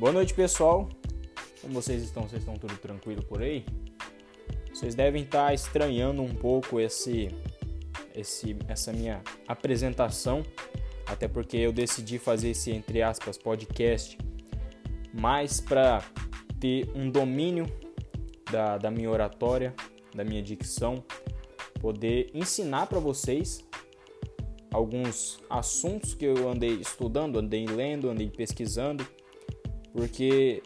Boa noite, pessoal. Como vocês estão? Vocês estão tudo tranquilo por aí? Vocês devem estar estranhando um pouco esse, esse, essa minha apresentação, até porque eu decidi fazer esse entre aspas podcast mais para ter um domínio da, da minha oratória, da minha dicção, poder ensinar para vocês alguns assuntos que eu andei estudando, andei lendo, andei pesquisando, porque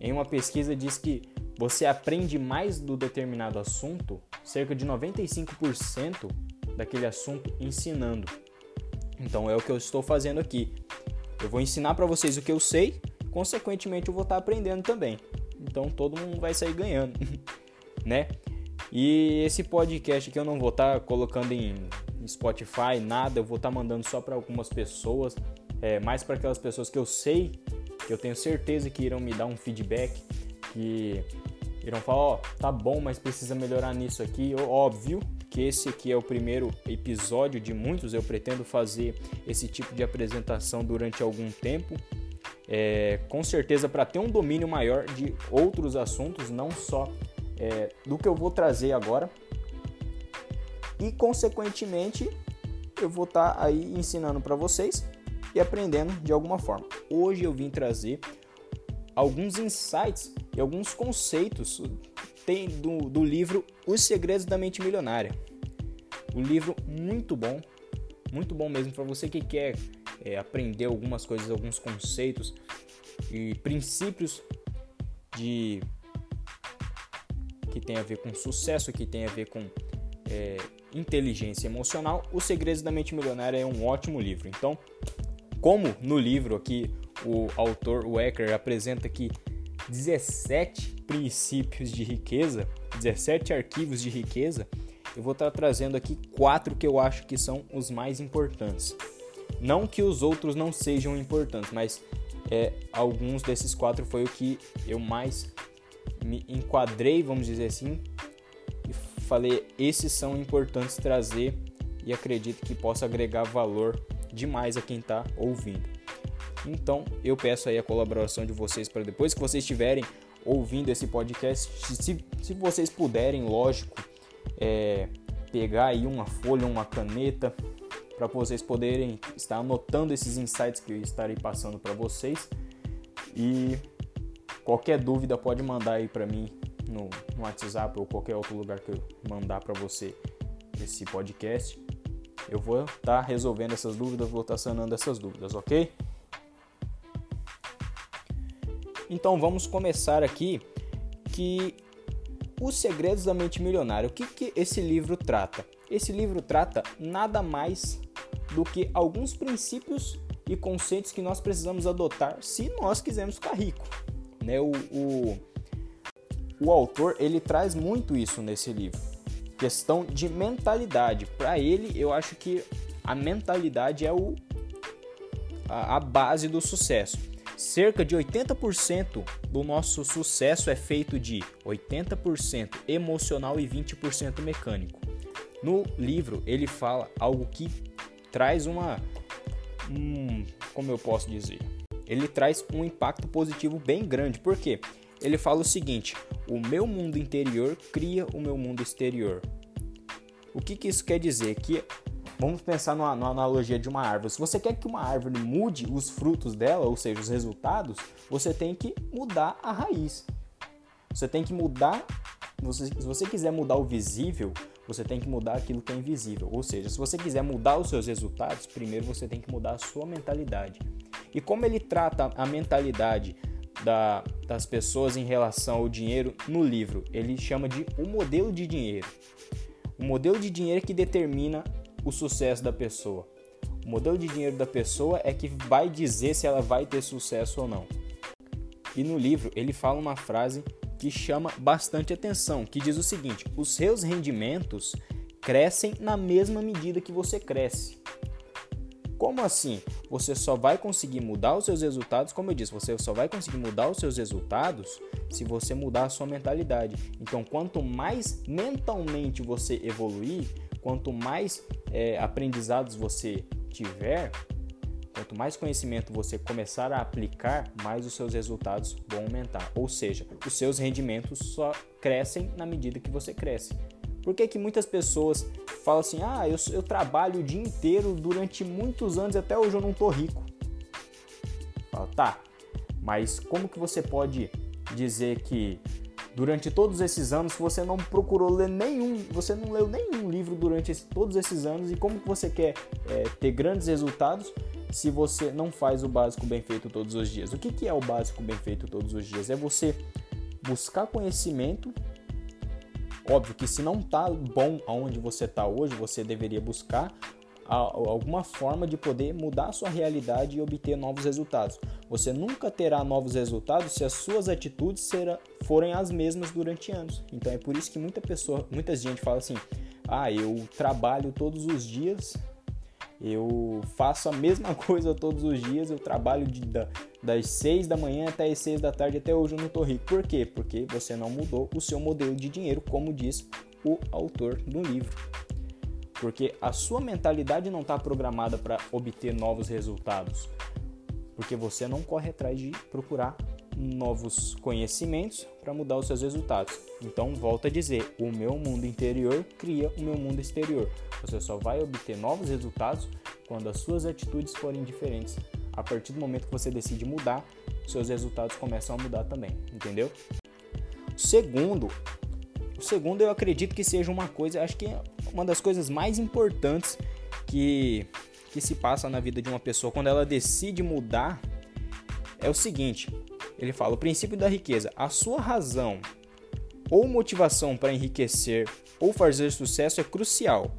em uma pesquisa diz que você aprende mais do determinado assunto, cerca de 95% daquele assunto ensinando. Então é o que eu estou fazendo aqui. Eu vou ensinar para vocês o que eu sei, consequentemente eu vou estar aprendendo também. Então todo mundo vai sair ganhando, né? E esse podcast aqui eu não vou estar colocando em Spotify, nada, eu vou estar mandando só para algumas pessoas, é, mais para aquelas pessoas que eu sei, que eu tenho certeza que irão me dar um feedback, que irão falar, ó, oh, tá bom, mas precisa melhorar nisso aqui. Óbvio que esse aqui é o primeiro episódio de muitos, eu pretendo fazer esse tipo de apresentação durante algum tempo. É, com certeza para ter um domínio maior de outros assuntos, não só é, do que eu vou trazer agora. E consequentemente eu vou estar tá aí ensinando para vocês e aprendendo de alguma forma. Hoje eu vim trazer alguns insights e alguns conceitos tem do, do livro Os Segredos da Mente Milionária. Um livro muito bom, muito bom mesmo para você que quer é, aprender algumas coisas, alguns conceitos e princípios de que tem a ver com sucesso, que tem a ver com é, inteligência emocional. Os Segredos da Mente Milionária é um ótimo livro. Então, como no livro aqui o autor Wecker apresenta que 17 princípios de riqueza, 17 arquivos de riqueza, eu vou estar trazendo aqui quatro que eu acho que são os mais importantes. Não que os outros não sejam importantes, mas é, alguns desses quatro foi o que eu mais me enquadrei, vamos dizer assim, e falei: esses são importantes trazer e acredito que possa agregar valor demais a quem está ouvindo. Então eu peço aí a colaboração de vocês para depois que vocês estiverem ouvindo esse podcast, se, se vocês puderem, lógico, é, pegar aí uma folha, uma caneta, para vocês poderem estar anotando esses insights que eu estarei passando para vocês. E qualquer dúvida pode mandar aí para mim no, no, WhatsApp ou qualquer outro lugar que eu mandar para você esse podcast. Eu vou estar tá resolvendo essas dúvidas, vou estar tá sanando essas dúvidas, ok? Então vamos começar aqui que os segredos da mente milionária. O que, que esse livro trata? Esse livro trata nada mais do que alguns princípios e conceitos que nós precisamos adotar se nós quisermos ficar rico. Né? O, o, o autor ele traz muito isso nesse livro, questão de mentalidade. Para ele, eu acho que a mentalidade é o, a, a base do sucesso. Cerca de 80% do nosso sucesso é feito de 80% emocional e 20% mecânico. No livro, ele fala algo que traz uma. Como eu posso dizer? Ele traz um impacto positivo bem grande. Por quê? Ele fala o seguinte: o meu mundo interior cria o meu mundo exterior. O que, que isso quer dizer? Que Vamos pensar numa, numa, analogia de uma árvore. Se você quer que uma árvore mude os frutos dela, ou seja, os resultados, você tem que mudar a raiz. Você tem que mudar. Você, se você quiser mudar o visível, você tem que mudar aquilo que é invisível. Ou seja, se você quiser mudar os seus resultados, primeiro você tem que mudar a sua mentalidade. E como ele trata a mentalidade da, das pessoas em relação ao dinheiro no livro, ele chama de o modelo de dinheiro. O modelo de dinheiro que determina o sucesso da pessoa. O modelo de dinheiro da pessoa é que vai dizer se ela vai ter sucesso ou não. E no livro ele fala uma frase que chama bastante atenção, que diz o seguinte: os seus rendimentos crescem na mesma medida que você cresce. Como assim? Você só vai conseguir mudar os seus resultados, como eu disse, você só vai conseguir mudar os seus resultados se você mudar a sua mentalidade. Então, quanto mais mentalmente você evoluir, quanto mais é, aprendizados você tiver, Quanto mais conhecimento você começar a aplicar, mais os seus resultados vão aumentar. Ou seja, os seus rendimentos só crescem na medida que você cresce. Por que, que muitas pessoas falam assim: ah, eu, eu trabalho o dia inteiro durante muitos anos até hoje eu não tô rico? Tá, mas como que você pode dizer que durante todos esses anos você não procurou ler nenhum, você não leu nenhum livro durante esse, todos esses anos e como que você quer é, ter grandes resultados se você não faz o básico bem feito todos os dias? O que, que é o básico bem feito todos os dias? É você buscar conhecimento. Óbvio que se não está bom aonde você está hoje, você deveria buscar alguma forma de poder mudar a sua realidade e obter novos resultados. Você nunca terá novos resultados se as suas atitudes forem as mesmas durante anos. Então é por isso que muita pessoa, muita gente fala assim: "Ah, eu trabalho todos os dias, eu faço a mesma coisa todos os dias, eu trabalho de, da, das 6 da manhã até as 6 da tarde, até hoje eu não tô rico. Por quê? Porque você não mudou o seu modelo de dinheiro, como diz o autor do livro. Porque a sua mentalidade não está programada para obter novos resultados porque você não corre atrás de procurar novos conhecimentos para mudar os seus resultados. Então, volta a dizer, o meu mundo interior cria o meu mundo exterior. Você só vai obter novos resultados quando as suas atitudes forem diferentes. A partir do momento que você decide mudar, seus resultados começam a mudar também, entendeu? Segundo, o segundo eu acredito que seja uma coisa, acho que é uma das coisas mais importantes que que se passa na vida de uma pessoa quando ela decide mudar é o seguinte: ele fala, o princípio da riqueza, a sua razão ou motivação para enriquecer ou fazer sucesso é crucial.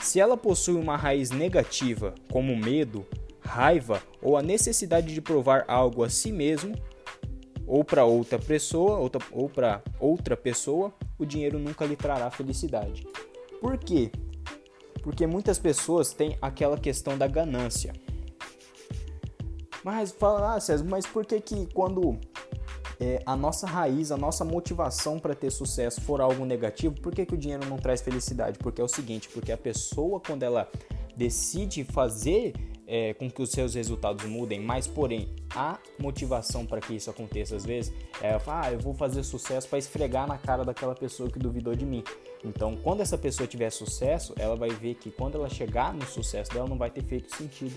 Se ela possui uma raiz negativa, como medo, raiva ou a necessidade de provar algo a si mesmo ou para outra pessoa, outra, ou para outra pessoa, o dinheiro nunca lhe trará felicidade. Por quê? Porque muitas pessoas têm aquela questão da ganância. Mas fala, ah, César, mas por que que quando é, a nossa raiz, a nossa motivação para ter sucesso for algo negativo, por que, que o dinheiro não traz felicidade? Porque é o seguinte, porque a pessoa quando ela decide fazer é, com que os seus resultados mudem, mas porém a motivação para que isso aconteça às vezes é ah, eu vou fazer sucesso para esfregar na cara daquela pessoa que duvidou de mim. Então, quando essa pessoa tiver sucesso, ela vai ver que quando ela chegar no sucesso dela não vai ter feito sentido.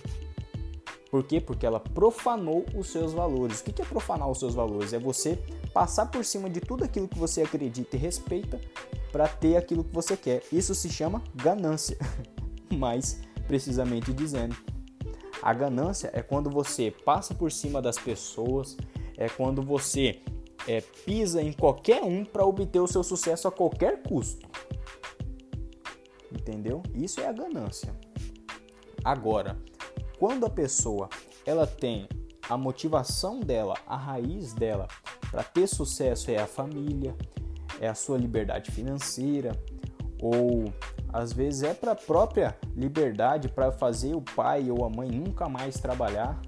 Por quê? Porque ela profanou os seus valores. O que é profanar os seus valores? É você passar por cima de tudo aquilo que você acredita e respeita para ter aquilo que você quer. Isso se chama ganância. Mais precisamente dizendo. A ganância é quando você passa por cima das pessoas, é quando você é, pisa em qualquer um para obter o seu sucesso a qualquer custo. Entendeu? Isso é a ganância. Agora, quando a pessoa ela tem a motivação dela, a raiz dela para ter sucesso é a família, é a sua liberdade financeira, ou às vezes é para a própria liberdade para fazer o pai ou a mãe nunca mais trabalhar,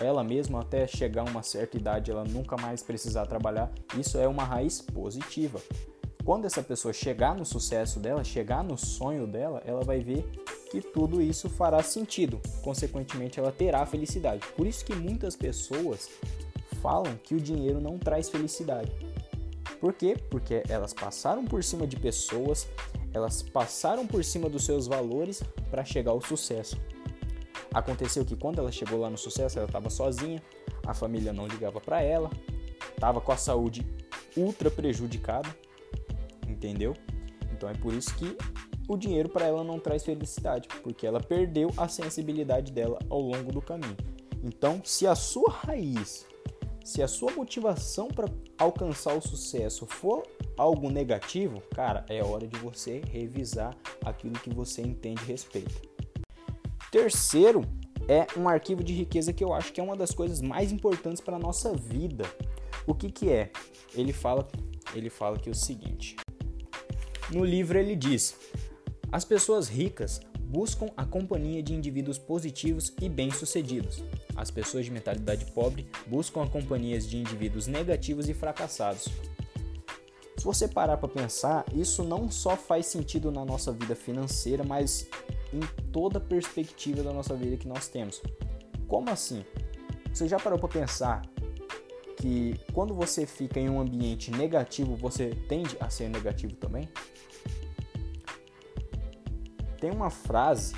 ela mesma até chegar a uma certa idade ela nunca mais precisar trabalhar. Isso é uma raiz positiva. Quando essa pessoa chegar no sucesso dela, chegar no sonho dela, ela vai ver que tudo isso fará sentido. Consequentemente, ela terá felicidade. Por isso que muitas pessoas falam que o dinheiro não traz felicidade. Por quê? Porque elas passaram por cima de pessoas, elas passaram por cima dos seus valores para chegar ao sucesso. Aconteceu que quando ela chegou lá no sucesso, ela estava sozinha, a família não ligava para ela, estava com a saúde ultra prejudicada, entendeu? Então é por isso que o dinheiro para ela não traz felicidade, porque ela perdeu a sensibilidade dela ao longo do caminho. Então, se a sua raiz, se a sua motivação para alcançar o sucesso for algo negativo, cara, é hora de você revisar aquilo que você entende a respeito. Terceiro é um arquivo de riqueza que eu acho que é uma das coisas mais importantes para a nossa vida. O que, que é? Ele fala, ele fala que é o seguinte. No livro ele diz: as pessoas ricas buscam a companhia de indivíduos positivos e bem-sucedidos. As pessoas de mentalidade pobre buscam a companhia de indivíduos negativos e fracassados. Se você parar para pensar, isso não só faz sentido na nossa vida financeira, mas em toda perspectiva da nossa vida que nós temos. Como assim? Você já parou para pensar que quando você fica em um ambiente negativo, você tende a ser negativo também? Tem uma frase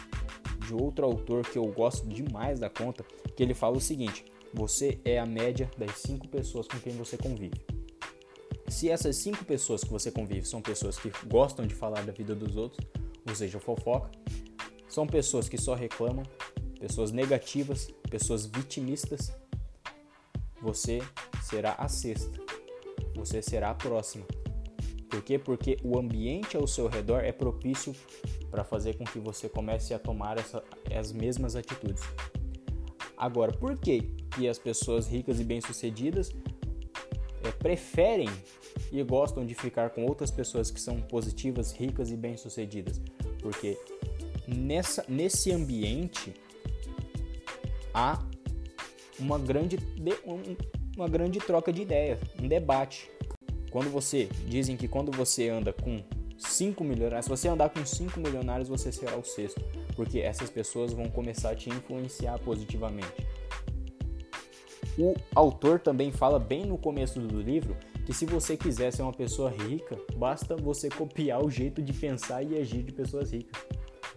de outro autor que eu gosto demais da conta, que ele fala o seguinte: você é a média das cinco pessoas com quem você convive. Se essas cinco pessoas que você convive são pessoas que gostam de falar da vida dos outros, ou seja, fofoca, são pessoas que só reclamam, pessoas negativas, pessoas vitimistas, você será a sexta. Você será a próxima. Por quê? Porque o ambiente ao seu redor é propício para fazer com que você comece a tomar essa, as mesmas atitudes. Agora, por que, que as pessoas ricas e bem-sucedidas é, preferem e gostam de ficar com outras pessoas que são positivas, ricas e bem-sucedidas? Porque nessa, nesse ambiente há uma grande, uma grande troca de ideias, um debate. Quando você dizem que quando você anda com cinco milionários, se você andar com cinco milionários, você será o sexto, porque essas pessoas vão começar a te influenciar positivamente. O autor também fala bem no começo do livro que se você quiser ser uma pessoa rica, basta você copiar o jeito de pensar e agir de pessoas ricas.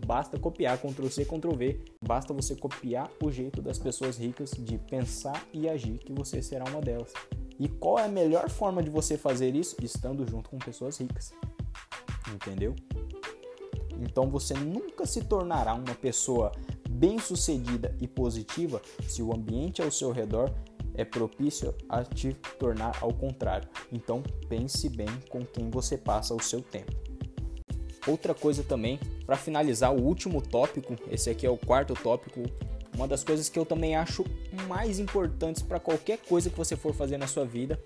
Basta copiar Ctrl C, Ctrl V. Basta você copiar o jeito das pessoas ricas de pensar e agir que você será uma delas. E qual é a melhor forma de você fazer isso? Estando junto com pessoas ricas. Entendeu? Então você nunca se tornará uma pessoa bem-sucedida e positiva se o ambiente ao seu redor é propício a te tornar ao contrário. Então pense bem com quem você passa o seu tempo. Outra coisa também, para finalizar o último tópico, esse aqui é o quarto tópico, uma das coisas que eu também acho mais importantes para qualquer coisa que você for fazer na sua vida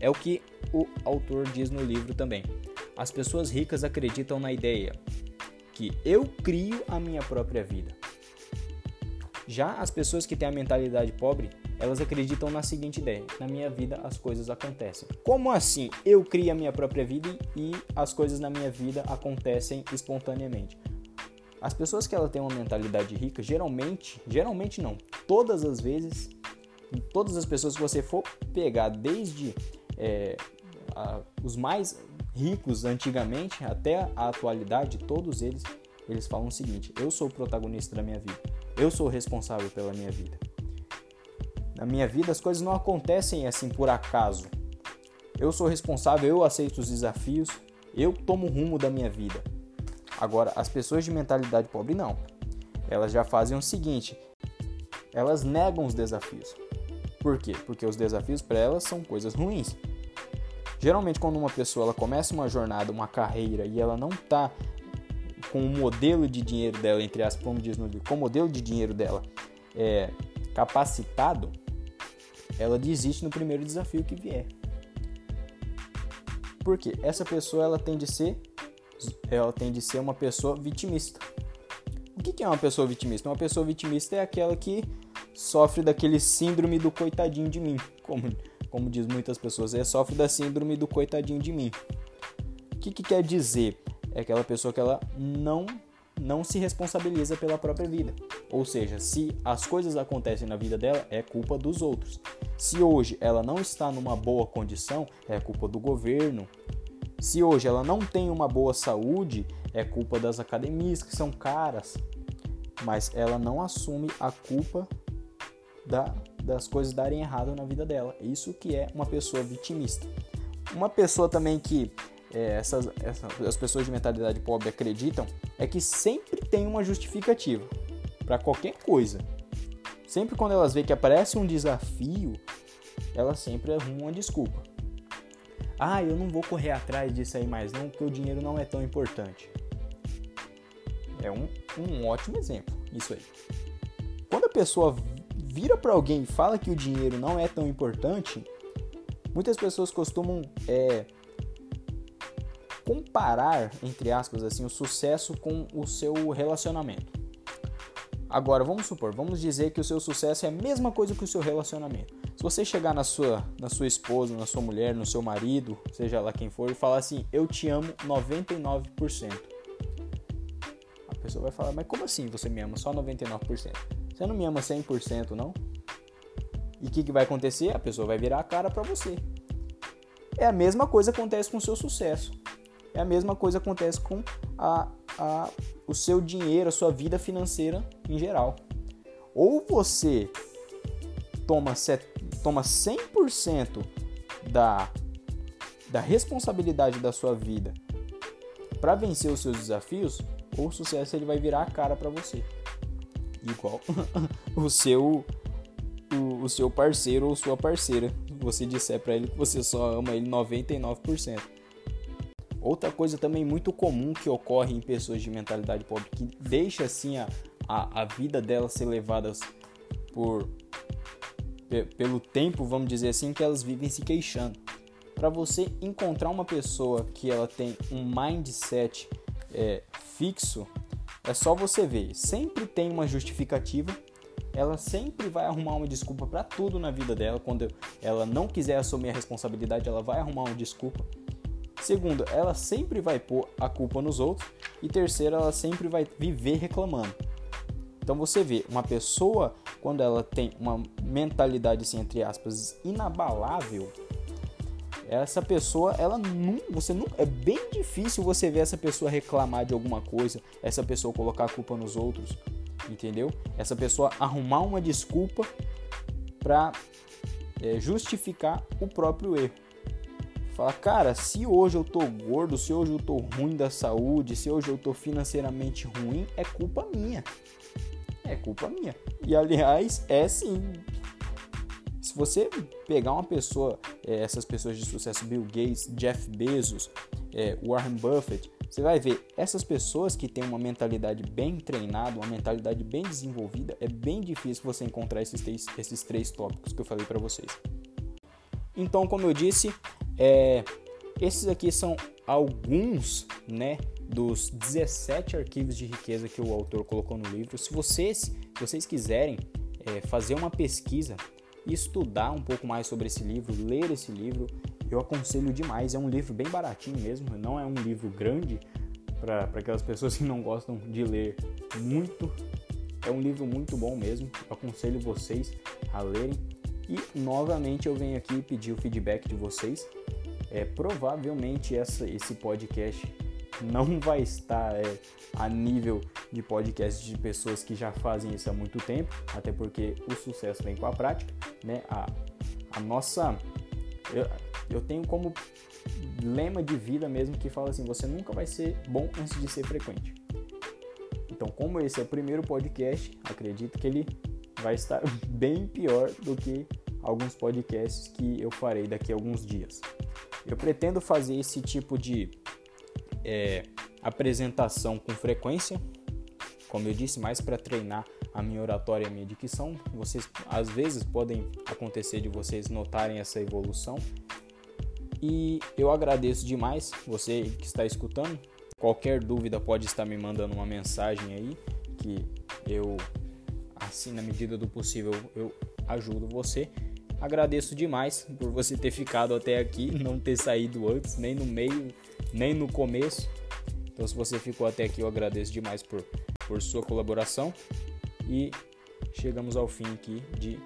é o que o autor diz no livro também. As pessoas ricas acreditam na ideia que eu crio a minha própria vida. Já as pessoas que têm a mentalidade pobre elas acreditam na seguinte ideia: na minha vida as coisas acontecem. Como assim? Eu crio a minha própria vida e as coisas na minha vida acontecem espontaneamente. As pessoas que ela têm uma mentalidade rica, geralmente, geralmente não, todas as vezes, todas as pessoas que você for pegar, desde é, a, os mais ricos antigamente até a atualidade, todos eles, eles falam o seguinte: eu sou o protagonista da minha vida, eu sou responsável pela minha vida. Na minha vida as coisas não acontecem assim por acaso. Eu sou responsável, eu aceito os desafios, eu tomo o rumo da minha vida. Agora, as pessoas de mentalidade pobre não. Elas já fazem o seguinte: elas negam os desafios. Por quê? Porque os desafios para elas são coisas ruins. Geralmente, quando uma pessoa ela começa uma jornada, uma carreira e ela não está com o modelo de dinheiro dela, entre aspas, como diz no livro, com o modelo de dinheiro dela é, capacitado, ela desiste no primeiro desafio que vier. Porque essa pessoa ela tende a ser ela tende a ser uma pessoa vitimista. O que é uma pessoa vitimista? Uma pessoa vitimista é aquela que sofre daquele síndrome do coitadinho de mim, como, como diz muitas pessoas, é sofre da síndrome do coitadinho de mim. O que, que quer dizer? É aquela pessoa que ela não não se responsabiliza pela própria vida. Ou seja, se as coisas acontecem na vida dela, é culpa dos outros. Se hoje ela não está numa boa condição, é culpa do governo. Se hoje ela não tem uma boa saúde, é culpa das academias que são caras. Mas ela não assume a culpa da, das coisas darem errado na vida dela. Isso que é uma pessoa vitimista. Uma pessoa também que é, essas, as pessoas de mentalidade pobre acreditam é que sempre tem uma justificativa para qualquer coisa. Sempre quando elas veem que aparece um desafio, elas sempre arrumam uma desculpa. Ah, eu não vou correr atrás disso aí mais não, porque o dinheiro não é tão importante. É um, um ótimo exemplo, isso aí. Quando a pessoa vira para alguém e fala que o dinheiro não é tão importante, muitas pessoas costumam é, comparar, entre aspas, assim, o sucesso com o seu relacionamento. Agora, vamos supor, vamos dizer que o seu sucesso é a mesma coisa que o seu relacionamento. Se você chegar na sua, na sua esposa, na sua mulher, no seu marido, seja lá quem for, e falar assim, eu te amo 99%. A pessoa vai falar, mas como assim você me ama só 99%? Você não me ama 100%, não? E o que, que vai acontecer? A pessoa vai virar a cara para você. É a mesma coisa que acontece com o seu sucesso. É a mesma coisa acontece com a, a, o seu dinheiro, a sua vida financeira em geral. Ou você toma, set, toma 100% da, da responsabilidade da sua vida para vencer os seus desafios, ou o sucesso ele vai virar a cara para você. Igual o seu o, o, seu parceiro ou sua parceira. Você disser para ele que você só ama ele 99%. Outra coisa também muito comum que ocorre em pessoas de mentalidade pobre, que deixa assim a, a, a vida delas ser levadas por pelo tempo, vamos dizer assim, que elas vivem se queixando. Para você encontrar uma pessoa que ela tem um mindset é, fixo, é só você ver. Sempre tem uma justificativa. Ela sempre vai arrumar uma desculpa para tudo na vida dela. Quando ela não quiser assumir a responsabilidade, ela vai arrumar uma desculpa. Segundo, ela sempre vai pôr a culpa nos outros. E terceiro, ela sempre vai viver reclamando. Então você vê, uma pessoa, quando ela tem uma mentalidade, assim, entre aspas, inabalável, essa pessoa, ela não, você não, é bem difícil você ver essa pessoa reclamar de alguma coisa, essa pessoa colocar a culpa nos outros, entendeu? Essa pessoa arrumar uma desculpa para é, justificar o próprio erro. Fala, cara, se hoje eu tô gordo, se hoje eu tô ruim da saúde, se hoje eu tô financeiramente ruim, é culpa minha. É culpa minha. E aliás, é sim. Se você pegar uma pessoa, é, essas pessoas de sucesso, Bill Gates, Jeff Bezos, é, Warren Buffett, você vai ver essas pessoas que têm uma mentalidade bem treinada, uma mentalidade bem desenvolvida, é bem difícil você encontrar esses três, esses três tópicos que eu falei para vocês. Então, como eu disse, é, esses aqui são alguns, né, dos 17 arquivos de riqueza que o autor colocou no livro. Se vocês, vocês quiserem é, fazer uma pesquisa estudar um pouco mais sobre esse livro, ler esse livro, eu aconselho demais. É um livro bem baratinho mesmo, não é um livro grande para aquelas pessoas que não gostam de ler muito. É um livro muito bom mesmo, eu aconselho vocês a lerem. E novamente eu venho aqui pedir o feedback de vocês. É, provavelmente essa, esse podcast não vai estar é, a nível de podcast de pessoas que já fazem isso há muito tempo, até porque o sucesso vem com a prática, né? A, a nossa. Eu, eu tenho como lema de vida mesmo que fala assim: você nunca vai ser bom antes de ser frequente. Então, como esse é o primeiro podcast, acredito que ele vai estar bem pior do que alguns podcasts que eu farei daqui a alguns dias. Eu pretendo fazer esse tipo de é, apresentação com frequência, como eu disse, mais para treinar a minha oratória e a minha dicção. Vocês às vezes podem acontecer de vocês notarem essa evolução. E eu agradeço demais você que está escutando. Qualquer dúvida pode estar me mandando uma mensagem aí que eu assim na medida do possível eu ajudo você. Agradeço demais por você ter ficado até aqui, não ter saído antes, nem no meio, nem no começo. Então, se você ficou até aqui, eu agradeço demais por, por sua colaboração. E chegamos ao fim aqui de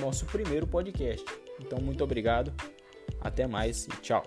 nosso primeiro podcast. Então, muito obrigado, até mais e tchau.